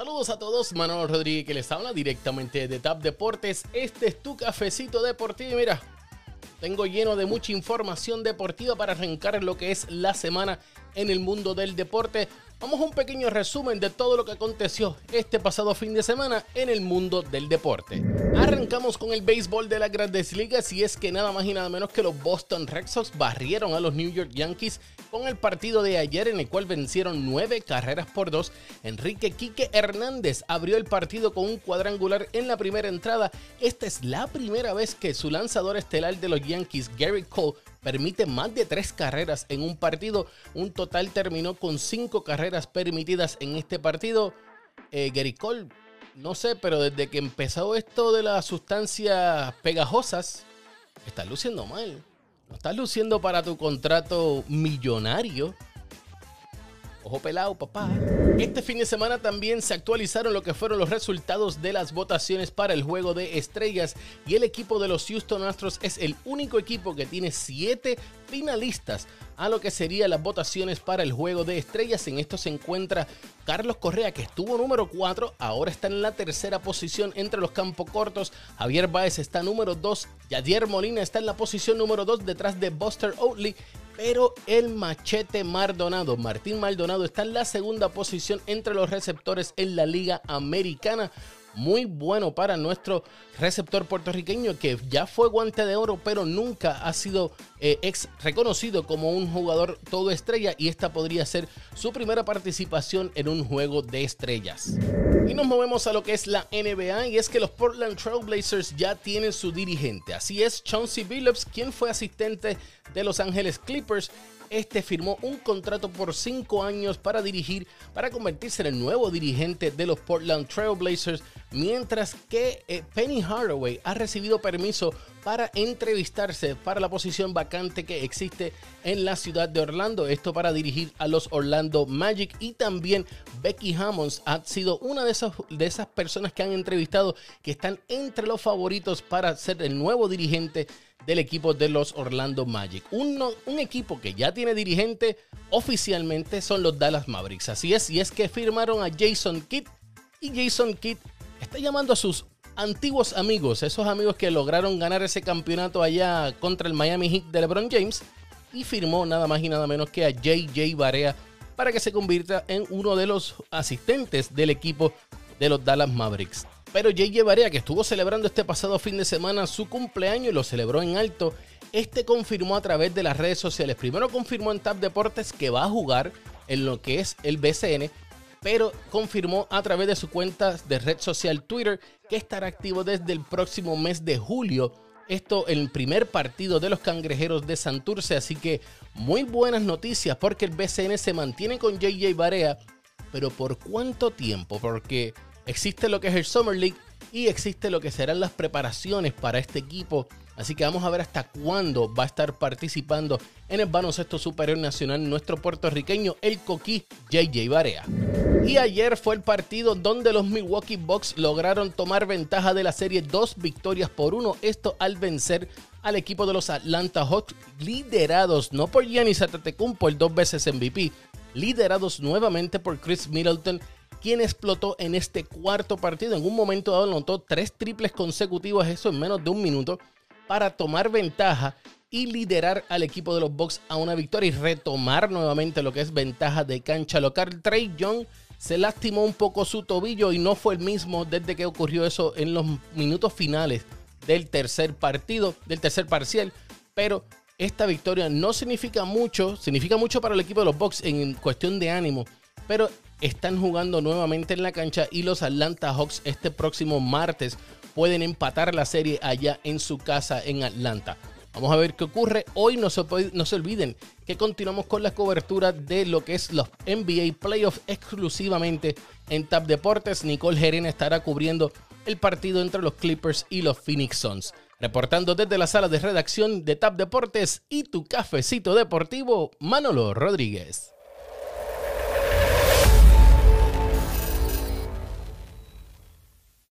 Saludos a todos, Manolo Rodríguez que les habla directamente de TAP Deportes. Este es tu cafecito deportivo mira, tengo lleno de mucha información deportiva para arrancar lo que es la semana en el mundo del deporte. Vamos a un pequeño resumen de todo lo que aconteció este pasado fin de semana en el mundo del deporte. Arrancamos con el béisbol de las grandes ligas y es que nada más y nada menos que los Boston Red Sox barrieron a los New York Yankees con el partido de ayer en el cual vencieron nueve carreras por dos. Enrique Quique Hernández abrió el partido con un cuadrangular en la primera entrada. Esta es la primera vez que su lanzador estelar de los Yankees, Gary Cole, permite más de tres carreras en un partido. Un total terminó con cinco carreras permitidas en este partido. Eh, Gary no sé, pero desde que empezó esto de las sustancias pegajosas, está luciendo mal. No estás luciendo para tu contrato millonario. Ojo pelado, papá. Este fin de semana también se actualizaron lo que fueron los resultados de las votaciones para el juego de estrellas y el equipo de los Houston Astros es el único equipo que tiene siete finalistas a lo que serían las votaciones para el juego de estrellas. En esto se encuentra Carlos Correa, que estuvo número 4, ahora está en la tercera posición entre los campos cortos. Javier Baez está número 2, Yadier Molina está en la posición número 2 detrás de Buster Oatley pero el machete Maldonado, Martín Maldonado, está en la segunda posición entre los receptores en la Liga Americana. Muy bueno para nuestro receptor puertorriqueño que ya fue guante de oro, pero nunca ha sido eh, ex reconocido como un jugador todo estrella y esta podría ser su primera participación en un juego de estrellas. Y nos movemos a lo que es la NBA y es que los Portland Trail Blazers ya tienen su dirigente. Así es, Chauncey Billups, quien fue asistente de Los Ángeles Clippers este firmó un contrato por cinco años para dirigir, para convertirse en el nuevo dirigente de los Portland Trail Blazers, mientras que eh, Penny Hardaway ha recibido permiso para entrevistarse para la posición vacante que existe en la ciudad de Orlando. Esto para dirigir a los Orlando Magic y también Becky Hammonds ha sido una de esas, de esas personas que han entrevistado que están entre los favoritos para ser el nuevo dirigente del equipo de los Orlando Magic. un equipo que ya tiene dirigente oficialmente son los Dallas Mavericks. Así es, y es que firmaron a Jason Kidd y Jason Kidd está llamando a sus antiguos amigos, esos amigos que lograron ganar ese campeonato allá contra el Miami Heat de LeBron James y firmó nada más y nada menos que a JJ Barea para que se convierta en uno de los asistentes del equipo de los Dallas Mavericks. Pero JJ Barea, que estuvo celebrando este pasado fin de semana su cumpleaños y lo celebró en alto, este confirmó a través de las redes sociales. Primero confirmó en TAP Deportes que va a jugar en lo que es el BCN, pero confirmó a través de su cuenta de red social Twitter que estará activo desde el próximo mes de julio. Esto el primer partido de los cangrejeros de Santurce, así que muy buenas noticias porque el BCN se mantiene con JJ Barea, pero ¿por cuánto tiempo? Porque existe lo que es el Summer League y existe lo que serán las preparaciones para este equipo. Así que vamos a ver hasta cuándo va a estar participando en el baloncesto superior nacional nuestro puertorriqueño, el Coquí JJ Barea. Y ayer fue el partido donde los Milwaukee Bucks lograron tomar ventaja de la serie dos victorias por uno. Esto al vencer al equipo de los Atlanta Hawks, liderados no por Giannis Antetokounmpo, el dos veces MVP, liderados nuevamente por Chris Middleton quien explotó en este cuarto partido. En un momento dado anotó tres triples consecutivos, eso en menos de un minuto, para tomar ventaja y liderar al equipo de los Bucks a una victoria y retomar nuevamente lo que es ventaja de cancha local. Trey Young se lastimó un poco su tobillo y no fue el mismo desde que ocurrió eso en los minutos finales del tercer partido, del tercer parcial, pero esta victoria no significa mucho, significa mucho para el equipo de los Bucks en cuestión de ánimo, pero están jugando nuevamente en la cancha y los Atlanta Hawks este próximo martes pueden empatar la serie allá en su casa en Atlanta. Vamos a ver qué ocurre. Hoy no se, olviden que continuamos con la cobertura de lo que es los NBA Playoffs exclusivamente en Tap Deportes. Nicole Jerena estará cubriendo el partido entre los Clippers y los Phoenix Suns. Reportando desde la sala de redacción de Tap Deportes y tu cafecito deportivo, Manolo Rodríguez.